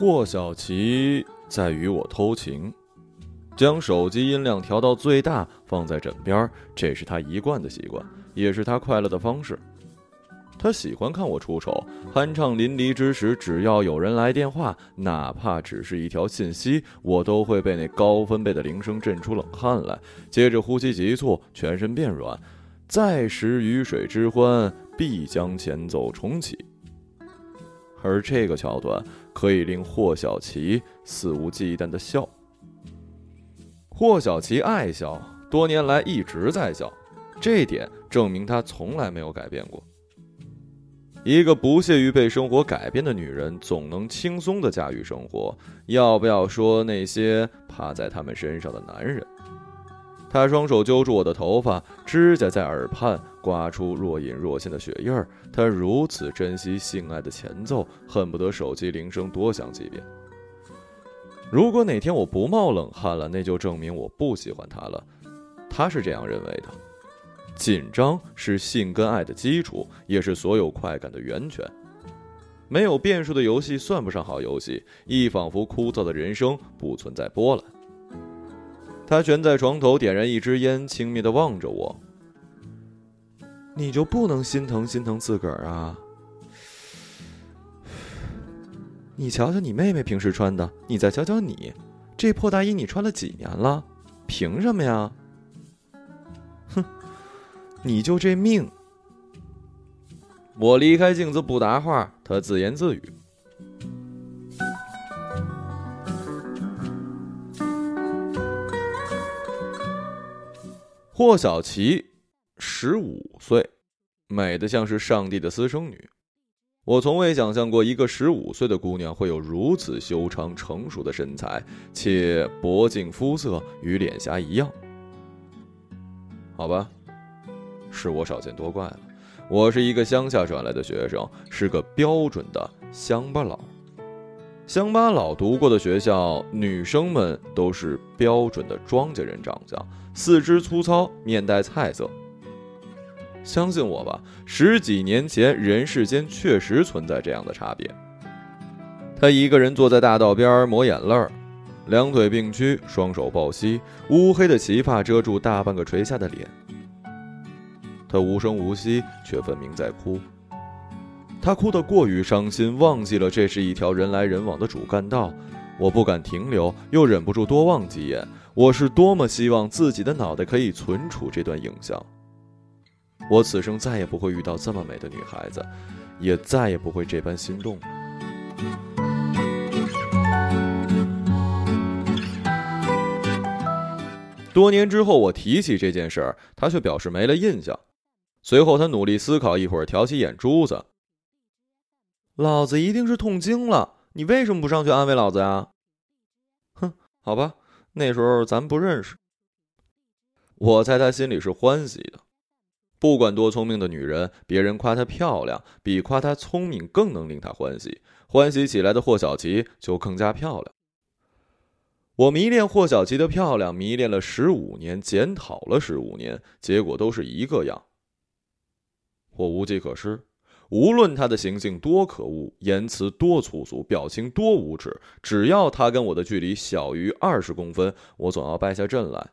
霍小琪在与我偷情，将手机音量调到最大，放在枕边，这是他一贯的习惯，也是他快乐的方式。他喜欢看我出丑，酣畅淋漓之时，只要有人来电话，哪怕只是一条信息，我都会被那高分贝的铃声震出冷汗来，接着呼吸急促，全身变软。再食鱼水之欢，必将前奏重启。而这个桥段可以令霍小琪肆无忌惮的笑。霍小琪爱笑，多年来一直在笑，这点证明他从来没有改变过。一个不屑于被生活改变的女人，总能轻松地驾驭生活。要不要说那些趴在他们身上的男人？他双手揪住我的头发，指甲在耳畔刮出若隐若现的血印儿。他如此珍惜性爱的前奏，恨不得手机铃声多响几遍。如果哪天我不冒冷汗了，那就证明我不喜欢他了。他是这样认为的。紧张是性跟爱的基础，也是所有快感的源泉。没有变数的游戏算不上好游戏，一仿佛枯燥的人生不存在波澜。他蜷在床头，点燃一支烟，轻蔑的望着我。你就不能心疼心疼自个儿啊？你瞧瞧你妹妹平时穿的，你再瞧瞧你，这破大衣你穿了几年了？凭什么呀？哼！你就这命！我离开镜子不答话，他自言自语。霍小琪，十五岁，美的像是上帝的私生女。我从未想象过一个十五岁的姑娘会有如此修长成熟的身材，且脖颈肤色与脸颊一样。好吧。是我少见多怪了，我是一个乡下转来的学生，是个标准的乡巴佬。乡巴佬读过的学校，女生们都是标准的庄稼人长相，四肢粗糙，面带菜色。相信我吧，十几年前人世间确实存在这样的差别。他一个人坐在大道边抹眼泪儿，两腿并屈，双手抱膝，乌黑的齐发遮住大半个垂下的脸。他无声无息，却分明在哭。他哭得过于伤心，忘记了这是一条人来人往的主干道。我不敢停留，又忍不住多望几眼。我是多么希望自己的脑袋可以存储这段影像。我此生再也不会遇到这么美的女孩子，也再也不会这般心动。多年之后，我提起这件事儿，他却表示没了印象。随后，他努力思考一会儿，挑起眼珠子：“老子一定是痛经了，你为什么不上去安慰老子呀？”哼，好吧，那时候咱不认识。我猜他心里是欢喜的。不管多聪明的女人，别人夸她漂亮，比夸她聪明更能令她欢喜。欢喜起来的霍小琪就更加漂亮。我迷恋霍小琪的漂亮，迷恋了十五年，检讨了十五年，结果都是一个样。我无计可施，无论他的行径多可恶，言辞多粗俗，表情多无耻，只要他跟我的距离小于二十公分，我总要败下阵来，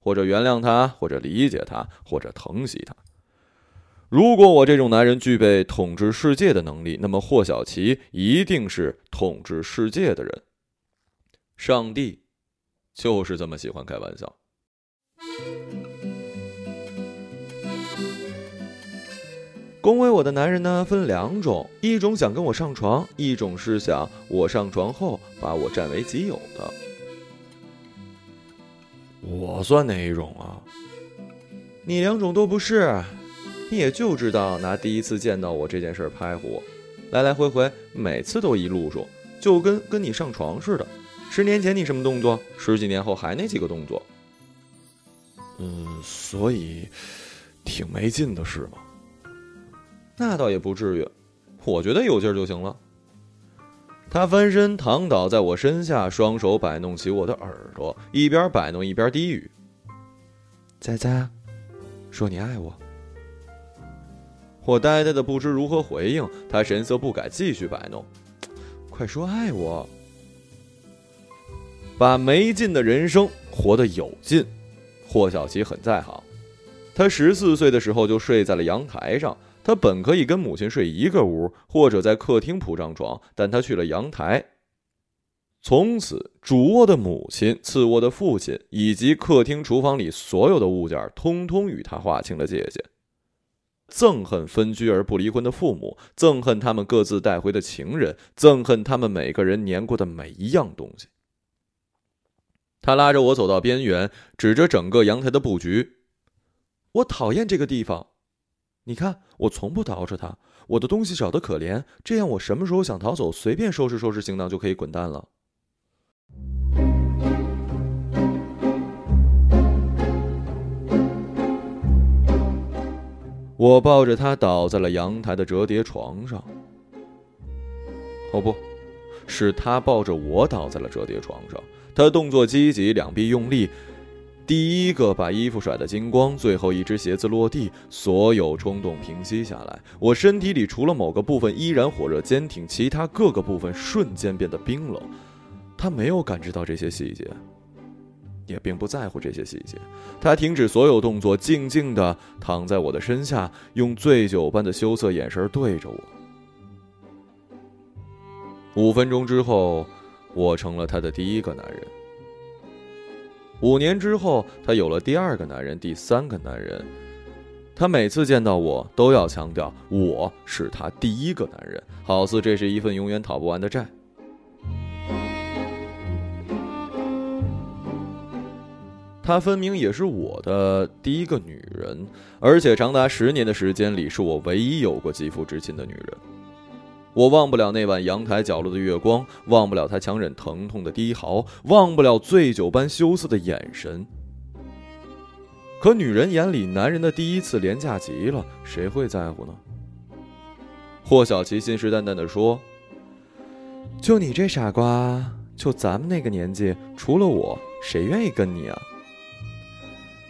或者原谅他，或者理解他，或者疼惜他。如果我这种男人具备统治世界的能力，那么霍小琪一定是统治世界的人。上帝就是这么喜欢开玩笑。恭维我的男人呢，分两种，一种想跟我上床，一种是想我上床后把我占为己有的。我算哪一种啊？你两种都不是，你也就知道拿第一次见到我这件事拍唬我，来来回回每次都一路数，就跟跟你上床似的。十年前你什么动作？十几年后还那几个动作？嗯，所以挺没劲的是吗？那倒也不至于，我觉得有劲儿就行了。他翻身躺倒在我身下，双手摆弄起我的耳朵，一边摆弄一边低语：“仔仔，说你爱我。”我呆呆的不知如何回应，他神色不改，继续摆弄：“快说爱我！把没劲的人生活得有劲，霍小琪很在行。他十四岁的时候就睡在了阳台上。他本可以跟母亲睡一个屋，或者在客厅铺张床，但他去了阳台。从此，主卧的母亲、次卧的父亲，以及客厅、厨房里所有的物件，通通与他划清了界限。憎恨分居而不离婚的父母，憎恨他们各自带回的情人，憎恨他们每个人粘过的每一样东西。他拉着我走到边缘，指着整个阳台的布局：“我讨厌这个地方。你看，我从不捯饬它，我的东西少得可怜。这样，我什么时候想逃走，随便收拾收拾行囊就可以滚蛋了。”我抱着他倒在了阳台的折叠床上。哦，不是他抱着我倒在了折叠床上。他动作积极，两臂用力，第一个把衣服甩得精光，最后一只鞋子落地，所有冲动平息下来。我身体里除了某个部分依然火热坚挺，其他各个部分瞬间变得冰冷。他没有感知到这些细节。也并不在乎这些细节，他停止所有动作，静静地躺在我的身下，用醉酒般的羞涩眼神对着我。五分钟之后，我成了他的第一个男人。五年之后，他有了第二个男人，第三个男人。他每次见到我，都要强调我是他第一个男人，好似这是一份永远讨不完的债。她分明也是我的第一个女人，而且长达十年的时间里，是我唯一有过肌肤之亲的女人。我忘不了那晚阳台角落的月光，忘不了她强忍疼痛的低嚎，忘不了醉酒般羞涩的眼神。可女人眼里男人的第一次廉价极了，谁会在乎呢？霍小琪信誓旦旦地说：“就你这傻瓜，就咱们那个年纪，除了我，谁愿意跟你啊？”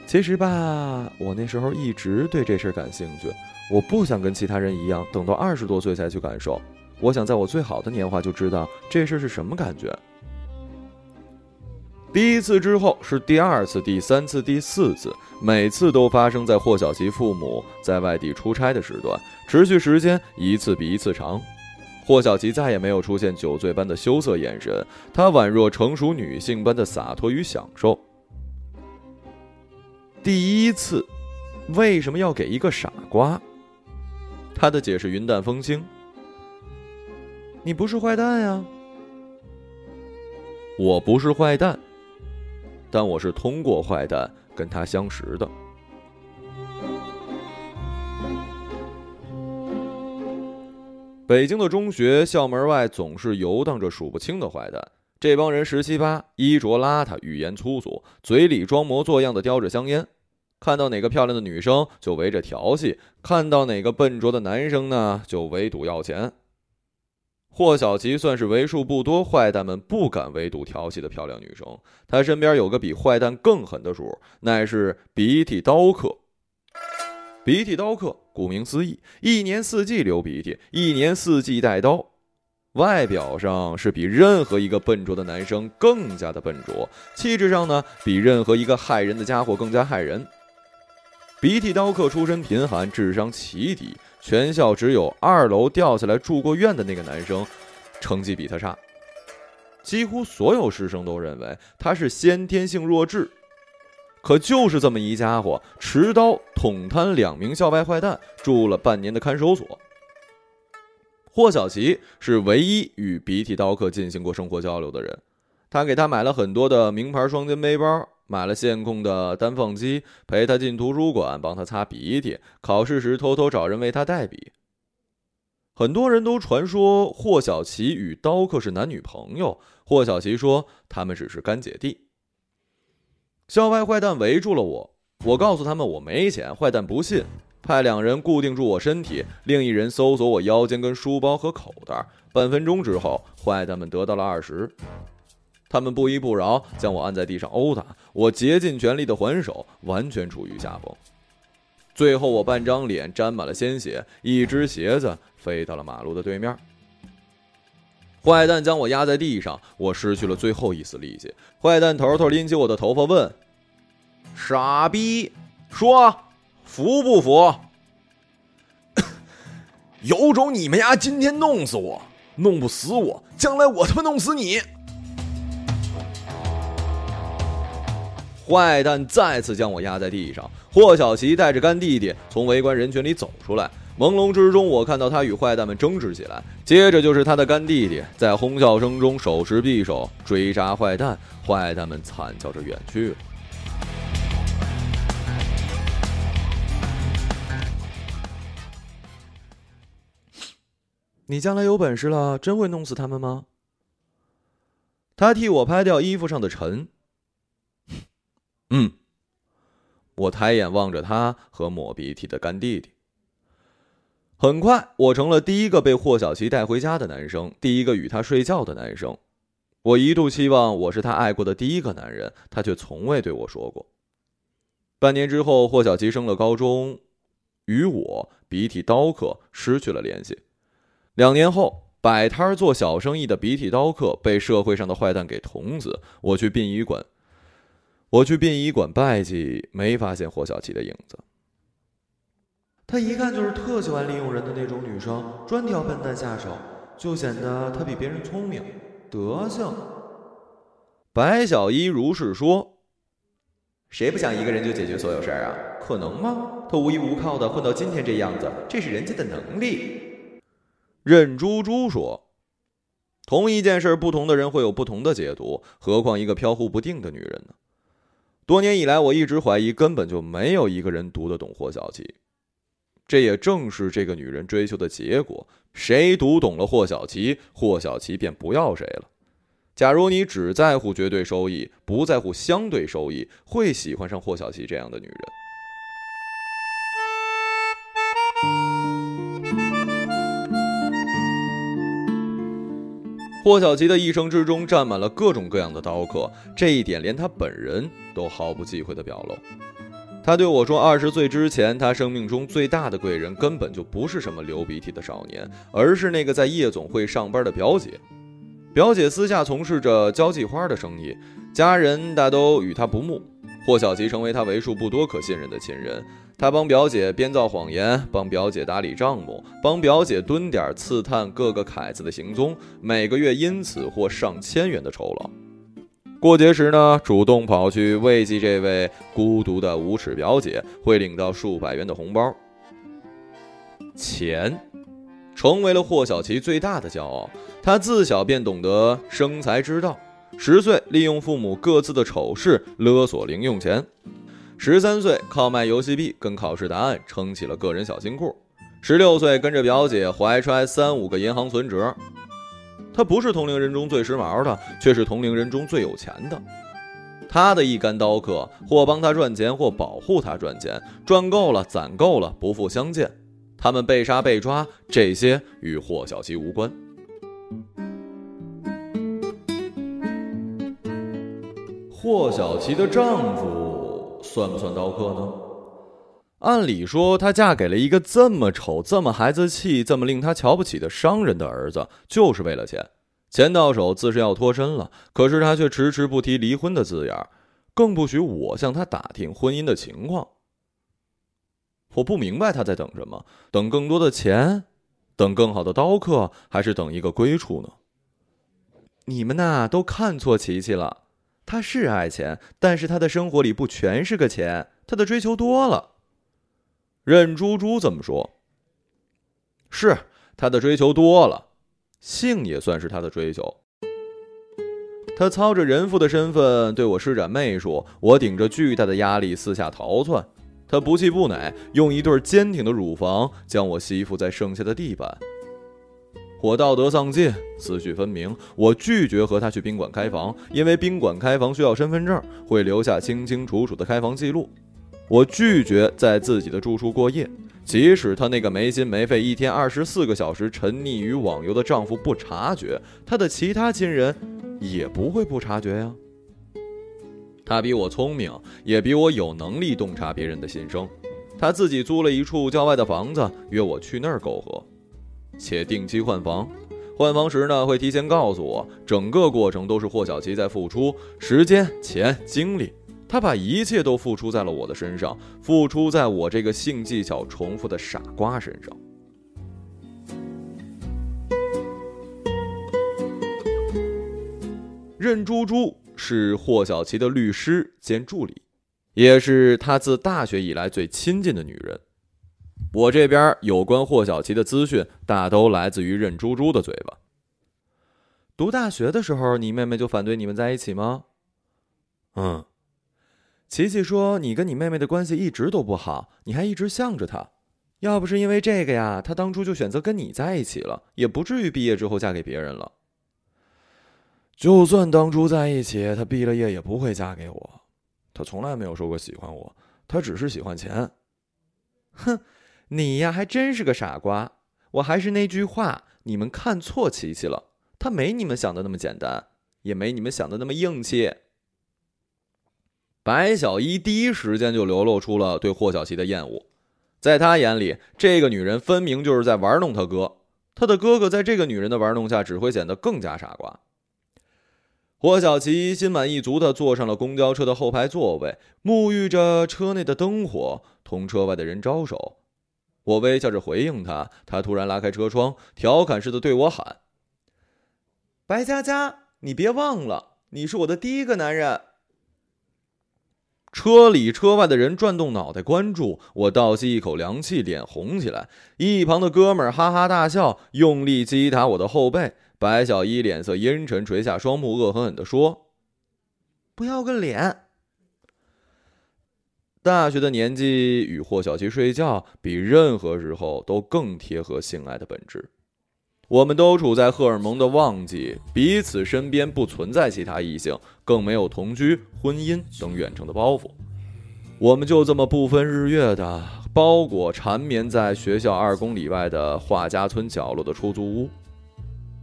其实吧，我那时候一直对这事儿感兴趣。我不想跟其他人一样，等到二十多岁才去感受。我想在我最好的年华就知道这事是什么感觉。第一次之后是第二次、第三次、第四次，每次都发生在霍小琪父母在外地出差的时段，持续时间一次比一次长。霍小琪再也没有出现酒醉般的羞涩眼神，她宛若成熟女性般的洒脱与享受。第一次，为什么要给一个傻瓜？他的解释云淡风轻。你不是坏蛋呀，我不是坏蛋，但我是通过坏蛋跟他相识的。北京的中学校门外总是游荡着数不清的坏蛋。这帮人十七八，衣着邋遢，语言粗俗，嘴里装模作样的叼着香烟，看到哪个漂亮的女生就围着调戏，看到哪个笨拙的男生呢就围堵要钱。霍小琪算是为数不多坏蛋们不敢围堵调戏的漂亮女生，她身边有个比坏蛋更狠的主，乃是鼻涕刀客。鼻涕刀客，顾名思义，一年四季流鼻涕，一年四季带刀。外表上是比任何一个笨拙的男生更加的笨拙，气质上呢，比任何一个害人的家伙更加害人。鼻涕刀客出身贫寒，智商奇低，全校只有二楼掉下来住过院的那个男生，成绩比他差。几乎所有师生都认为他是先天性弱智，可就是这么一家伙，持刀捅瘫两名校外坏蛋，住了半年的看守所。霍小琪是唯一与鼻涕刀客进行过生活交流的人，他给他买了很多的名牌双肩背包，买了线控的单放机，陪他进图书馆，帮他擦鼻涕，考试时偷偷找人为他代笔。很多人都传说霍小琪与刀客是男女朋友，霍小琪说他们只是干姐弟。校外坏蛋围住了我，我告诉他们我没钱，坏蛋不信。派两人固定住我身体，另一人搜索我腰间跟书包和口袋。半分钟之后，坏蛋们得到了二十。他们不依不饶，将我按在地上殴打。我竭尽全力的还手，完全处于下风。最后，我半张脸沾满了鲜血，一只鞋子飞到了马路的对面。坏蛋将我压在地上，我失去了最后一丝力气。坏蛋头头拎起我的头发问：“傻逼，说服不服？有种你们丫今天弄死我，弄不死我，将来我他妈弄死你！”坏蛋再次将我压在地上。霍小琪带着干弟弟从围观人群里走出来。朦胧之中，我看到他与坏蛋们争执起来，接着就是他的干弟弟在哄笑声中手持匕首追杀坏蛋，坏蛋们惨叫着远去了。你将来有本事了，真会弄死他们吗？他替我拍掉衣服上的尘。嗯，我抬眼望着他和抹鼻涕的干弟弟。很快，我成了第一个被霍小琪带回家的男生，第一个与他睡觉的男生。我一度期望我是他爱过的第一个男人，他却从未对我说过。半年之后，霍小琪升了高中，与我鼻涕刀客失去了联系。两年后，摆摊做小生意的鼻涕刀客被社会上的坏蛋给捅死。我去殡仪馆，我去殡仪馆拜祭，没发现霍小琪的影子。她一看就是特喜欢利用人的那种女生，专挑笨蛋下手，就显得她比别人聪明。德行。白小一如是说：“谁不想一个人就解决所有事儿啊？可能吗？她无依无靠的混到今天这样子，这是人家的能力。”任珠珠说：“同一件事，不同的人会有不同的解读，何况一个飘忽不定的女人呢？多年以来，我一直怀疑，根本就没有一个人读得懂霍小琪。”这也正是这个女人追求的结果。谁读懂了霍小琪，霍小琪便不要谁了。假如你只在乎绝对收益，不在乎相对收益，会喜欢上霍小琪这样的女人。霍小琪的一生之中占满了各种各样的刀客，这一点连他本人都毫不忌讳地表露。他对我说：“二十岁之前，他生命中最大的贵人根本就不是什么流鼻涕的少年，而是那个在夜总会上班的表姐。表姐私下从事着交际花的生意，家人大都与他不睦。霍小琪成为他为数不多可信任的亲人。他帮表姐编造谎言，帮表姐打理账目，帮表姐蹲点刺探各个凯子的行踪，每个月因此获上千元的酬劳。”过节时呢，主动跑去慰藉这位孤独的无耻表姐，会领到数百元的红包。钱，成为了霍小琪最大的骄傲。他自小便懂得生财之道，十岁利用父母各自的丑事勒索零用钱，十三岁靠卖游戏币跟考试答案撑起了个人小金库，十六岁跟着表姐怀揣三五个银行存折。他不是同龄人中最时髦的，却是同龄人中最有钱的。他的一干刀客，或帮他赚钱，或保护他赚钱，赚够了，攒够了，不复相见。他们被杀被抓，这些与霍小琪无关。霍小琪的丈夫算不算刀客呢？按理说，她嫁给了一个这么丑、这么孩子气、这么令她瞧不起的商人的儿子，就是为了钱。钱到手，自是要脱身了。可是她却迟迟不提离婚的字眼，更不许我向她打听婚姻的情况。我不明白她在等什么：等更多的钱，等更好的刀客，还是等一个归处呢？你们呐，都看错琪琪了。她是爱钱，但是她的生活里不全是个钱，她的追求多了。任猪猪怎么说？是他的追求多了，性也算是他的追求。他操着人妇的身份对我施展媚术，我顶着巨大的压力四下逃窜。他不气不馁，用一对坚挺的乳房将我吸附在剩下的地板。我道德丧尽，思绪分明。我拒绝和他去宾馆开房，因为宾馆开房需要身份证，会留下清清楚楚的开房记录。我拒绝在自己的住处过夜，即使她那个没心没肺、一天二十四个小时沉溺于网游的丈夫不察觉，她的其他亲人也不会不察觉呀。她比我聪明，也比我有能力洞察别人的心声。她自己租了一处郊外的房子，约我去那儿苟合，且定期换房。换房时呢，会提前告诉我，整个过程都是霍小琪在付出时间、钱、精力，他把一切都付出在了我的身上，付出在我这个性技巧重复的傻瓜身上。任珠珠是霍小琪的律师兼助理，也是他自大学以来最亲近的女人。我这边有关霍小琪的资讯，大都来自于任珠珠的嘴巴。读大学的时候，你妹妹就反对你们在一起吗？嗯。琪琪说你跟你妹妹的关系一直都不好，你还一直向着她。要不是因为这个呀，她当初就选择跟你在一起了，也不至于毕业之后嫁给别人了。就算当初在一起，他毕了业也不会嫁给我。他从来没有说过喜欢我，他只是喜欢钱。哼，你呀还真是个傻瓜。我还是那句话，你们看错琪琪了。她没你们想的那么简单，也没你们想的那么硬气。白小一第一时间就流露出了对霍小琪的厌恶，在他眼里，这个女人分明就是在玩弄他哥。他的哥哥在这个女人的玩弄下，只会显得更加傻瓜。霍小琪心满意足地坐上了公交车的后排座位，沐浴着车内的灯火，同车外的人招手。我微笑着回应他，他突然拉开车窗，调侃似的对我喊：“白佳佳，你别忘了，你是我的第一个男人。”车里车外的人转动脑袋关注我，倒吸一口凉气，脸红起来。一旁的哥们儿哈哈大笑，用力击打我的后背。白小一脸色阴沉，垂下双目，恶狠狠地说：“不要个脸！”大学的年纪与霍小七睡觉，比任何时候都更贴合性爱的本质。我们都处在荷尔蒙的旺季，彼此身边不存在其他异性，更没有同居、婚姻等远程的包袱。我们就这么不分日月的包裹缠绵在学校二公里外的画家村角落的出租屋。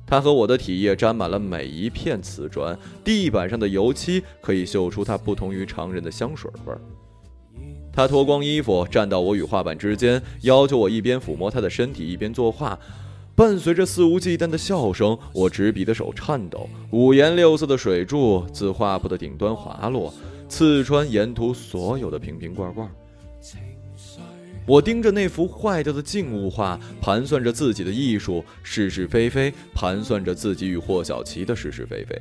他和我的体液沾满了每一片瓷砖，地板上的油漆可以嗅出他不同于常人的香水味儿。他脱光衣服站到我与画板之间，要求我一边抚摸他的身体一边作画，伴随着肆无忌惮的笑声，我执笔的手颤抖，五颜六色的水柱自画布的顶端滑落，刺穿沿途所有的瓶瓶罐罐。我盯着那幅坏掉的静物画，盘算着自己的艺术是是非非，盘算着自己与霍小琪的是是非非。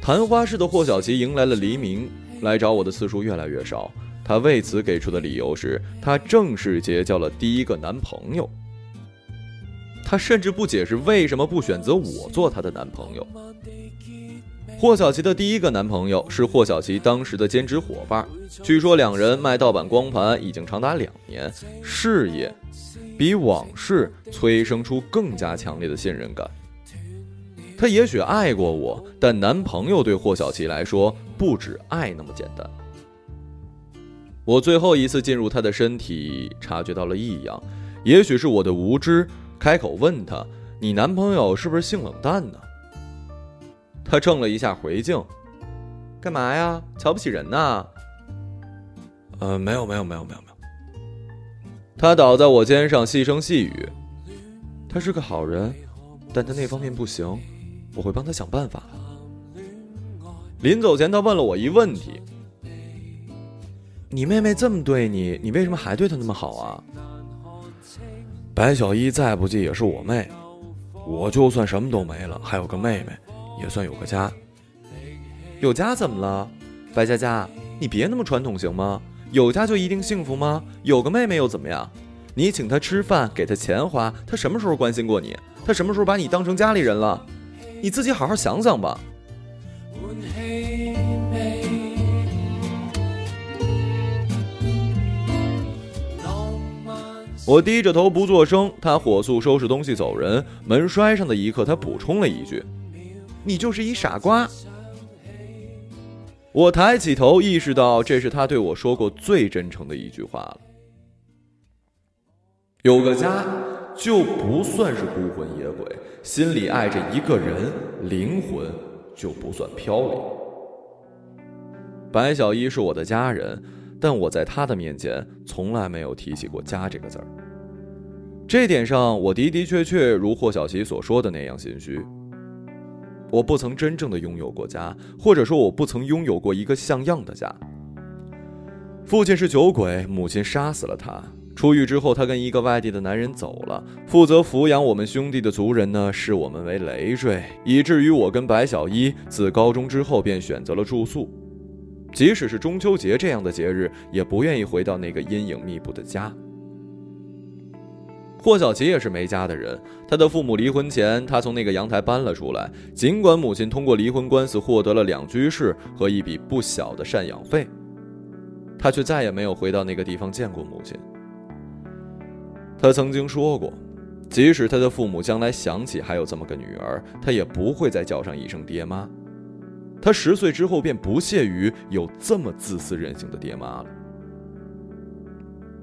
昙花似的霍小琪迎来了黎明，来找我的次数越来越少。她为此给出的理由是，她正式结交了第一个男朋友。她甚至不解释为什么不选择我做她的男朋友。霍小琪的第一个男朋友是霍小琪当时的兼职伙伴，据说两人卖盗版光盘已经长达两年，事业比往事催生出更加强烈的信任感。他也许爱过我，但男朋友对霍小琪来说不止爱那么简单。我最后一次进入他的身体，察觉到了异样，也许是我的无知，开口问他：“你男朋友是不是性冷淡呢？”他怔了一下，回敬：“干嘛呀？瞧不起人呐？”“呃，没有，没有，没有，没有，没有。”他倒在我肩上，细声细语：“他是个好人，但他那方面不行，我会帮他想办法。”临走前，他问了我一问题：“你妹妹这么对你，你为什么还对她那么好啊？”白小一再不济也是我妹，我就算什么都没了，还有个妹妹。也算有个家，有家怎么了？白佳佳，你别那么传统行吗？有家就一定幸福吗？有个妹妹又怎么样？你请她吃饭，给她钱花，她什么时候关心过你？她什么时候把你当成家里人了？你自己好好想想吧。我低着头不作声，他火速收拾东西走人。门摔上的一刻，他补充了一句。你就是一傻瓜。我抬起头，意识到这是他对我说过最真诚的一句话了。有个家，就不算是孤魂野鬼，心里爱着一个人，灵魂就不算飘零。白小一是我的家人，但我在他的面前从来没有提起过家这个字儿。这点上，我的的确确如霍小琪所说的那样心虚。我不曾真正的拥有过家，或者说，我不曾拥有过一个像样的家。父亲是酒鬼，母亲杀死了他。出狱之后，他跟一个外地的男人走了。负责抚养我们兄弟的族人呢，视我们为累赘，以至于我跟白小一自高中之后便选择了住宿。即使是中秋节这样的节日，也不愿意回到那个阴影密布的家。霍小琪也是没家的人，他的父母离婚前，他从那个阳台搬了出来。尽管母亲通过离婚官司获得了两居室和一笔不小的赡养费，他却再也没有回到那个地方见过母亲。他曾经说过，即使他的父母将来想起还有这么个女儿，他也不会再叫上一声爹妈。他十岁之后便不屑于有这么自私任性的爹妈了。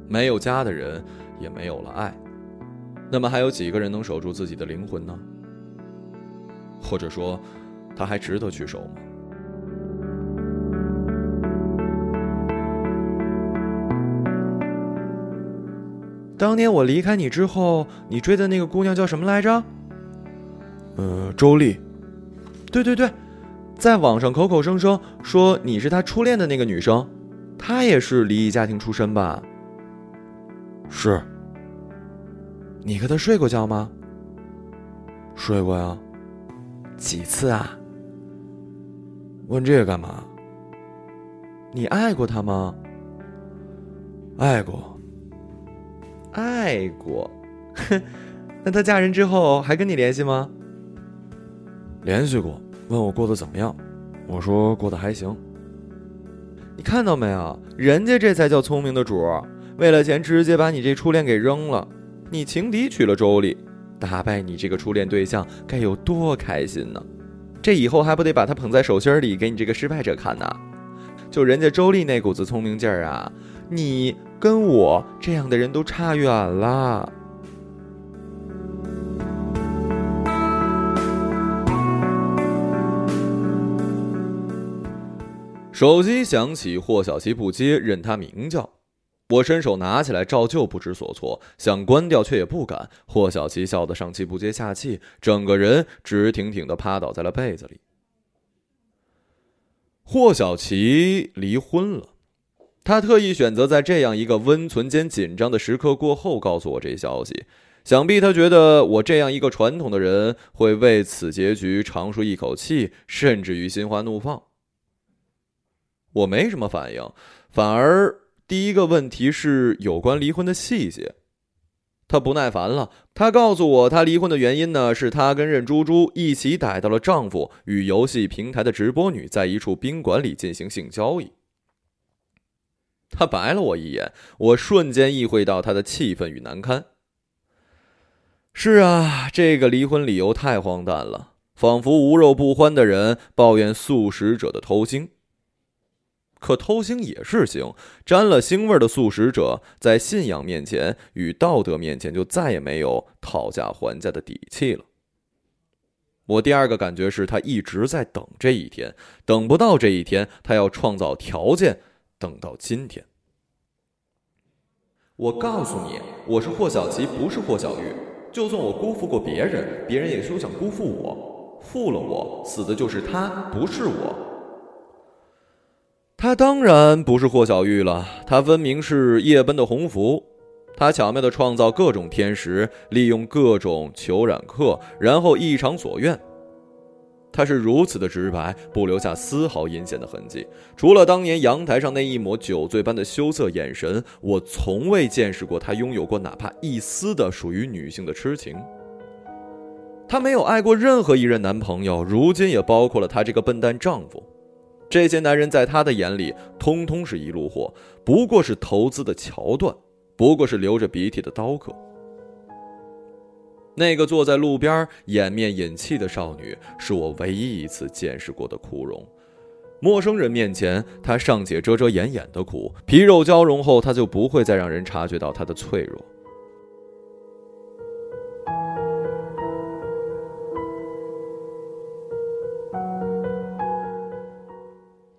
没有家的人，也没有了爱。那么还有几个人能守住自己的灵魂呢？或者说，他还值得去守吗？当年我离开你之后，你追的那个姑娘叫什么来着？呃，周丽。对对对，在网上口口声声说你是他初恋的那个女生，她也是离异家庭出身吧？是。你和她睡过觉吗？睡过呀。几次啊？问这个干嘛？你爱过她吗？爱过。爱过。哼，那她嫁人之后还跟你联系吗？联系过，问我过得怎么样，我说过得还行。你看到没有？人家这才叫聪明的主儿，为了钱直接把你这初恋给扔了。你情敌娶了周丽，打败你这个初恋对象该有多开心呢？这以后还不得把他捧在手心里给你这个失败者看呢？就人家周丽那股子聪明劲儿啊，你跟我这样的人都差远了。手机响起，霍小琪不接，任他鸣叫。我伸手拿起来，照旧不知所措，想关掉却也不敢。霍小琪笑得上气不接下气，整个人直挺挺的趴倒在了被子里。霍小琪离婚了，他特意选择在这样一个温存兼紧张的时刻过后告诉我这消息，想必他觉得我这样一个传统的人会为此结局长舒一口气，甚至于心花怒放。我没什么反应，反而。第一个问题是有关离婚的细节，他不耐烦了。他告诉我，他离婚的原因呢，是他跟任珠珠一起逮到了丈夫与游戏平台的直播女在一处宾馆里进行性交易。他白了我一眼，我瞬间意会到他的气愤与难堪。是啊，这个离婚理由太荒诞了，仿佛无肉不欢的人抱怨素食者的偷腥。可偷腥也是腥，沾了腥味的素食者，在信仰面前与道德面前，就再也没有讨价还价的底气了。我第二个感觉是他一直在等这一天，等不到这一天，他要创造条件，等到今天。我告诉你，我是霍小琪，不是霍小玉。就算我辜负过别人，别人也休想辜负我。负了我，死的就是他，不是我。他当然不是霍小玉了，他分明是夜奔的鸿福。他巧妙的创造各种天时，利用各种求染客，然后一偿所愿。他是如此的直白，不留下丝毫阴险的痕迹。除了当年阳台上那一抹酒醉般的羞涩眼神，我从未见识过他拥有过哪怕一丝的属于女性的痴情。他没有爱过任何一任男朋友，如今也包括了他这个笨蛋丈夫。这些男人在他的眼里，通通是一路货，不过是投资的桥段，不过是流着鼻涕的刀客。那个坐在路边掩面饮泣的少女，是我唯一一次见识过的哭容。陌生人面前，她尚且遮遮掩掩的哭，皮肉交融后，她就不会再让人察觉到她的脆弱。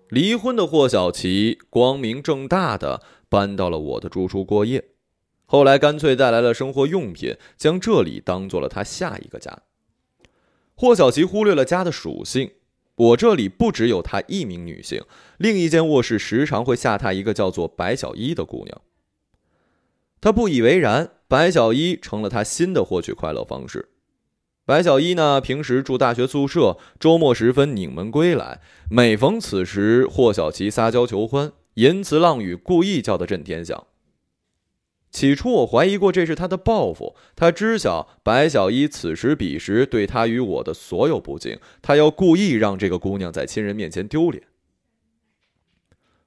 离婚的霍小琪光明正大的搬到了我的住处过夜，后来干脆带来了生活用品，将这里当做了他下一个家。霍小琪忽略了家的属性，我这里不只有她一名女性，另一间卧室时常会下榻一个叫做白小一的姑娘。他不以为然，白小一成了他新的获取快乐方式。白小一呢，平时住大学宿舍，周末时分拧门归来。每逢此时，霍小琪撒娇求欢，淫词浪语，故意叫得震天响。起初我怀疑过这是他的报复，他知晓白小一此时彼时对他与我的所有不敬，他要故意让这个姑娘在亲人面前丢脸。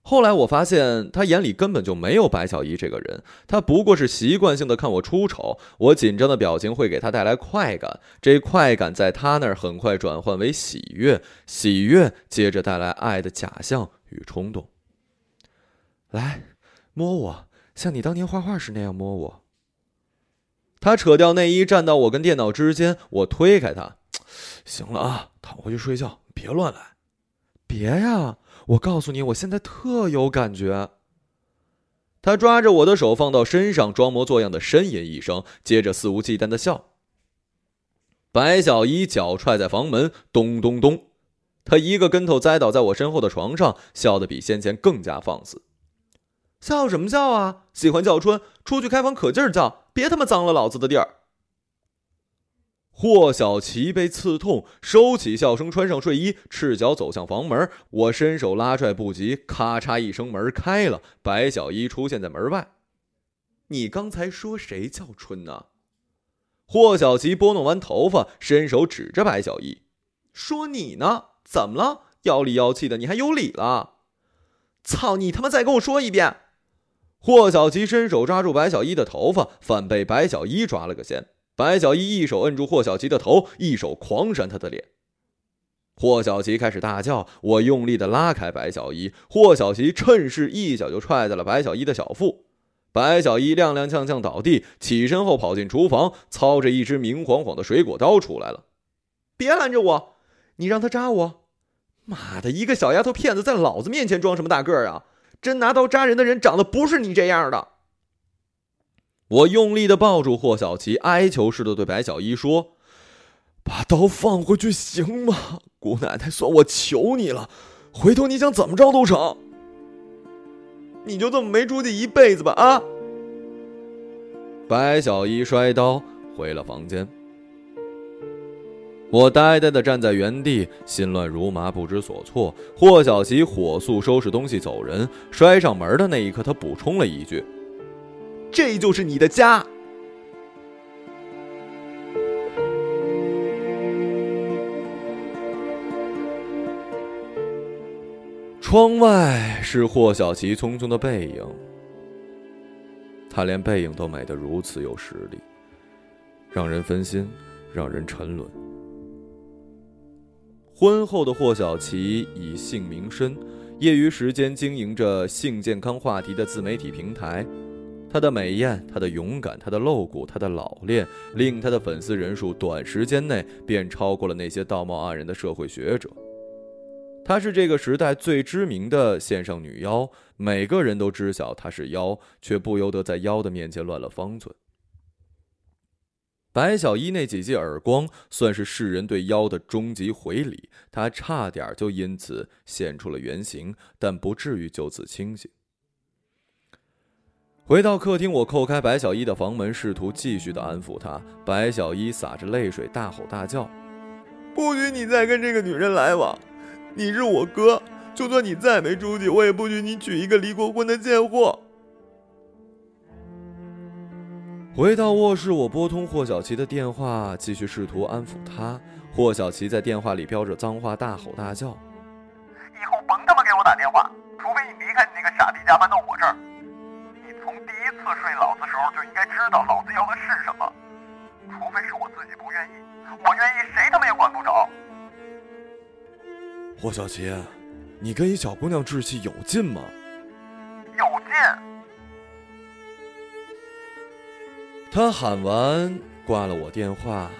后来我发现，他眼里根本就没有白小一这个人，他不过是习惯性的看我出丑。我紧张的表情会给他带来快感，这快感在他那儿很快转换为喜悦，喜悦接着带来爱的假象与冲动。来，摸我，像你当年画画时那样摸我。他扯掉内衣，站到我跟电脑之间，我推开他，行了啊，躺回去睡觉，别乱来，别呀。我告诉你，我现在特有感觉。他抓着我的手放到身上，装模作样的呻吟一声，接着肆无忌惮的笑。白小一脚踹在房门，咚咚咚，他一个跟头栽倒在我身后的床上，笑得比先前更加放肆。笑什么笑啊？喜欢叫春，出去开房可劲儿叫，别他妈脏了老子的地儿。霍小琪被刺痛，收起笑声，穿上睡衣，赤脚走向房门。我伸手拉拽不及，咔嚓一声，门开了。白小一出现在门外。你刚才说谁叫春呢？霍小琪拨弄完头发，伸手指着白小一，说：“你呢？怎么了？妖里妖气的，你还有理了？操你他妈！再跟我说一遍！”霍小琪伸手抓住白小一的头发，反被白小一抓了个先。白小一一手摁住霍小琪的头，一手狂扇他的脸。霍小琪开始大叫，我用力的拉开白小一，霍小琪趁势一脚就踹在了白小一的小腹。白小一踉踉跄跄倒地，起身后跑进厨房，操着一只明晃晃的水果刀出来了。别拦着我，你让他扎我！妈的，一个小丫头片子在老子面前装什么大个儿啊？真拿刀扎人的人长得不是你这样的。我用力的抱住霍小琪，哀求似的对白小一说：“把刀放回去行吗？姑奶奶，算我求你了，回头你想怎么着都成。你就这么没出息一辈子吧！”啊！白小一摔刀回了房间，我呆呆的站在原地，心乱如麻，不知所措。霍小琪火速收拾东西走人，摔上门的那一刻，他补充了一句。这就是你的家。窗外是霍小琪匆匆的背影，他连背影都美得如此有实力，让人分心，让人沉沦。婚后的霍小琪以性名身，业余时间经营着性健康话题的自媒体平台。她的美艳，她的勇敢，她的露骨，她的老练，令她的粉丝人数短时间内便超过了那些道貌岸然的社会学者。她是这个时代最知名的线上女妖，每个人都知晓她是妖，却不由得在妖的面前乱了方寸。白小一那几记耳光，算是世人对妖的终极回礼，她差点就因此现出了原形，但不至于就此清醒。回到客厅，我叩开白小一的房门，试图继续的安抚她。白小一洒着泪水，大吼大叫：“不许你再跟这个女人来往！你是我哥，就算你再没出息，我也不许你娶一个离过婚的贱货！”回到卧室，我拨通霍小琪的电话，继续试图安抚她。霍小琪在电话里飙着脏话，大吼大叫：“以后甭他妈给我打电话，除非你离开你那个傻逼家，搬到我这儿。”你从第一次睡老子时候就应该知道老子要的是什么，除非是我自己不愿意，我愿意谁他妈也管不着。霍小琪，你跟一小姑娘置气有劲吗？有劲。他喊完，挂了我电话。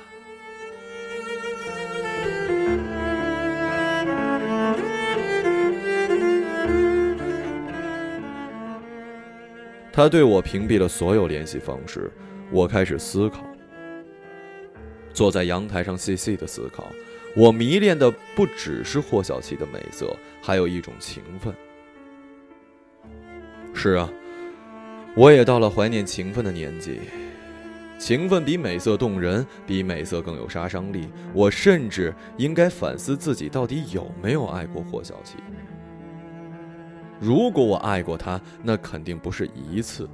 他对我屏蔽了所有联系方式，我开始思考。坐在阳台上细细的思考，我迷恋的不只是霍小琪的美色，还有一种情分。是啊，我也到了怀念情分的年纪。情分比美色动人，比美色更有杀伤力。我甚至应该反思自己到底有没有爱过霍小琪。如果我爱过她，那肯定不是一次。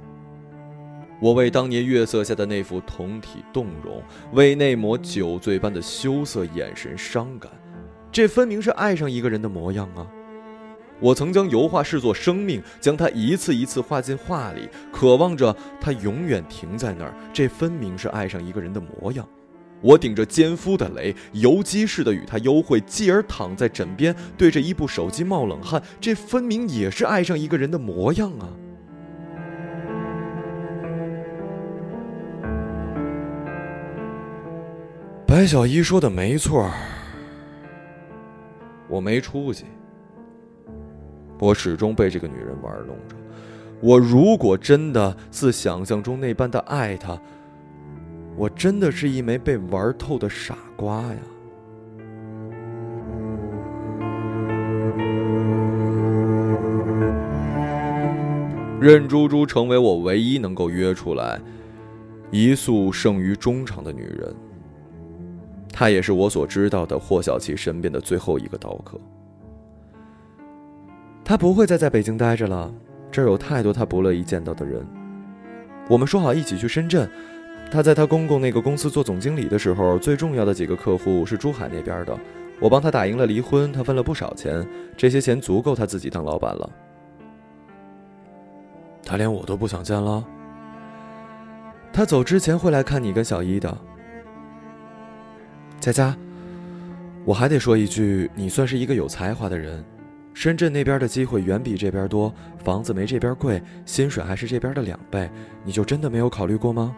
我为当年月色下的那副酮体动容，为那抹酒醉般的羞涩眼神伤感。这分明是爱上一个人的模样啊！我曾将油画视作生命，将它一次一次画进画里，渴望着它永远停在那儿。这分明是爱上一个人的模样。我顶着奸夫的雷，游击似的与他幽会，继而躺在枕边，对着一部手机冒冷汗。这分明也是爱上一个人的模样啊！白小一说的没错，我没出息。我始终被这个女人玩弄着。我如果真的似想象中那般的爱她，我真的是一枚被玩透的傻瓜呀！任珠珠成为我唯一能够约出来一宿胜于衷肠的女人。她也是我所知道的霍小琪身边的最后一个刀客。他不会再在北京待着了，这儿有太多他不乐意见到的人。我们说好一起去深圳。他在他公公那个公司做总经理的时候，最重要的几个客户是珠海那边的。我帮他打赢了离婚，他分了不少钱，这些钱足够他自己当老板了。他连我都不想见了。他走之前会来看你跟小一的。佳佳，我还得说一句，你算是一个有才华的人。深圳那边的机会远比这边多，房子没这边贵，薪水还是这边的两倍，你就真的没有考虑过吗？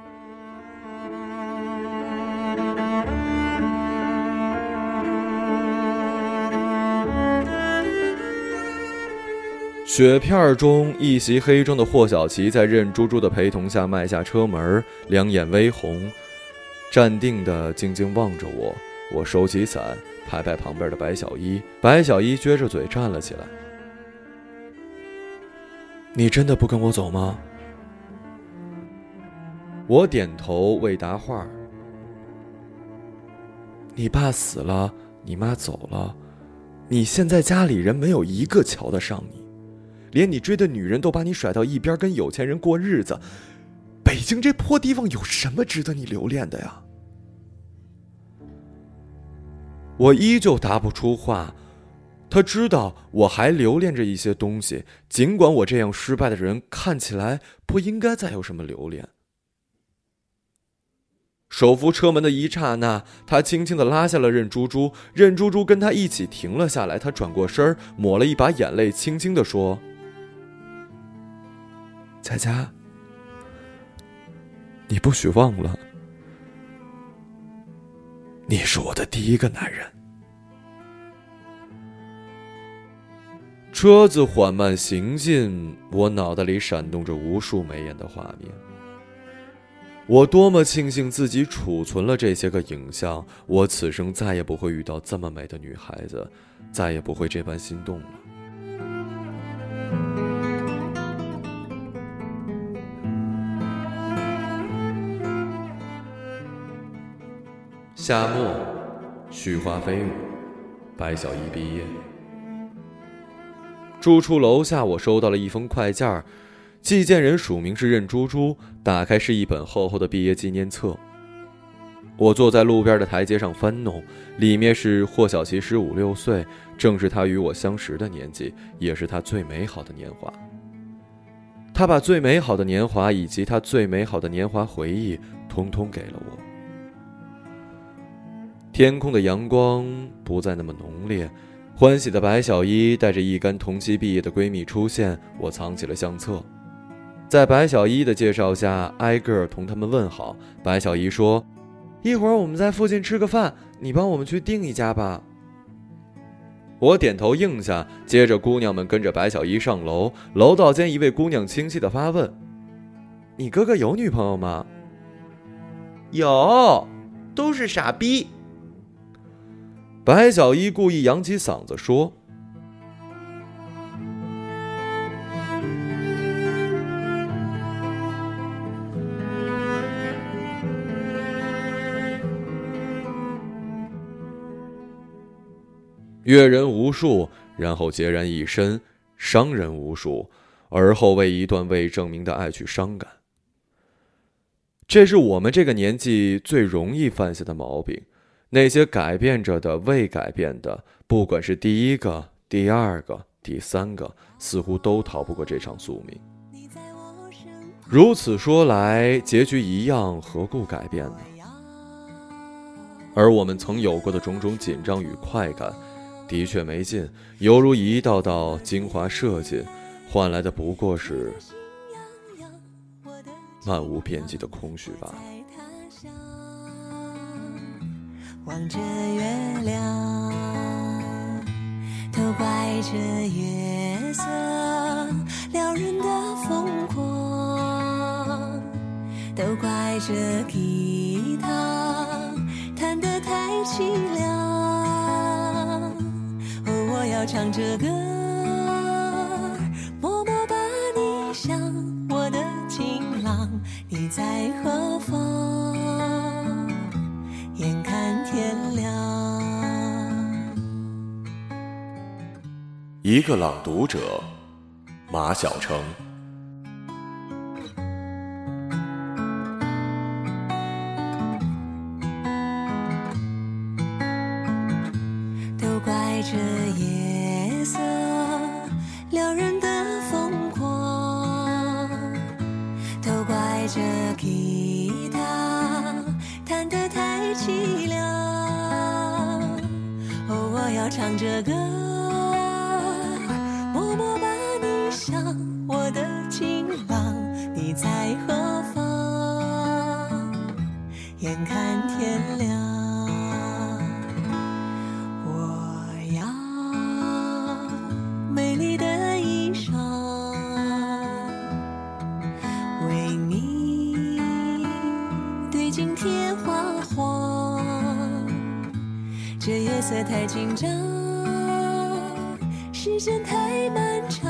雪片中，一袭黑装的霍小琪在任珠珠的陪同下迈下车门，两眼微红，站定的静静望着我。我收起伞。拍拍旁边的白小一，白小一撅着嘴站了起来。你真的不跟我走吗？我点头未答话。你爸死了，你妈走了，你现在家里人没有一个瞧得上你，连你追的女人都把你甩到一边跟有钱人过日子。北京这破地方有什么值得你留恋的呀？我依旧答不出话，他知道我还留恋着一些东西，尽管我这样失败的人看起来不应该再有什么留恋。手扶车门的一刹那，他轻轻的拉下了任珠珠，任珠珠跟他一起停了下来。他转过身抹了一把眼泪，轻轻的说：“佳佳，你不许忘了。”你是我的第一个男人。车子缓慢行进，我脑袋里闪动着无数美艳的画面。我多么庆幸自己储存了这些个影像，我此生再也不会遇到这么美的女孩子，再也不会这般心动了。夏末，絮花飞舞，白小一毕业。住处楼下，我收到了一封快件寄件人署名是任珠珠。打开是一本厚厚的毕业纪念册。我坐在路边的台阶上翻弄，里面是霍小琪十五六岁，正是他与我相识的年纪，也是他最美好的年华。他把最美好的年华以及他最美好的年华回忆，通通给了我。天空的阳光不再那么浓烈，欢喜的白小一带着一干同期毕业的闺蜜出现。我藏起了相册，在白小一的介绍下，挨个同他们问好。白小一说：“一会儿我们在附近吃个饭，你帮我们去订一家吧。”我点头应下，接着姑娘们跟着白小一上楼。楼道间，一位姑娘清晰的发问：“你哥哥有女朋友吗？有，都是傻逼。白小一故意扬起嗓子说。阅人无数，然后孑然一身；伤人无数，而后为一段未证明的爱去伤感。这是我们这个年纪最容易犯下的毛病。那些改变着的、未改变的，不管是第一个、第二个、第三个，似乎都逃不过这场宿命。如此说来，结局一样，何故改变呢？而我们曾有过的种种紧张与快感。的确没劲，犹如一道道精华射进，换来的不过是漫无边际的空虚罢了。望着月亮，都怪这月色撩人的疯狂，都怪这吉他弹得太凄凉。哦，我要唱着歌，默默把你想，我的情郎，你在何方？一个朗读者，马晓成。都怪这夜色。撩人的疯狂，都怪这吉他弹得太凄凉。哦，我要唱着歌，在何方眼看天亮我要美丽的衣裳为你对镜贴花黄这夜色太紧张时间太漫长。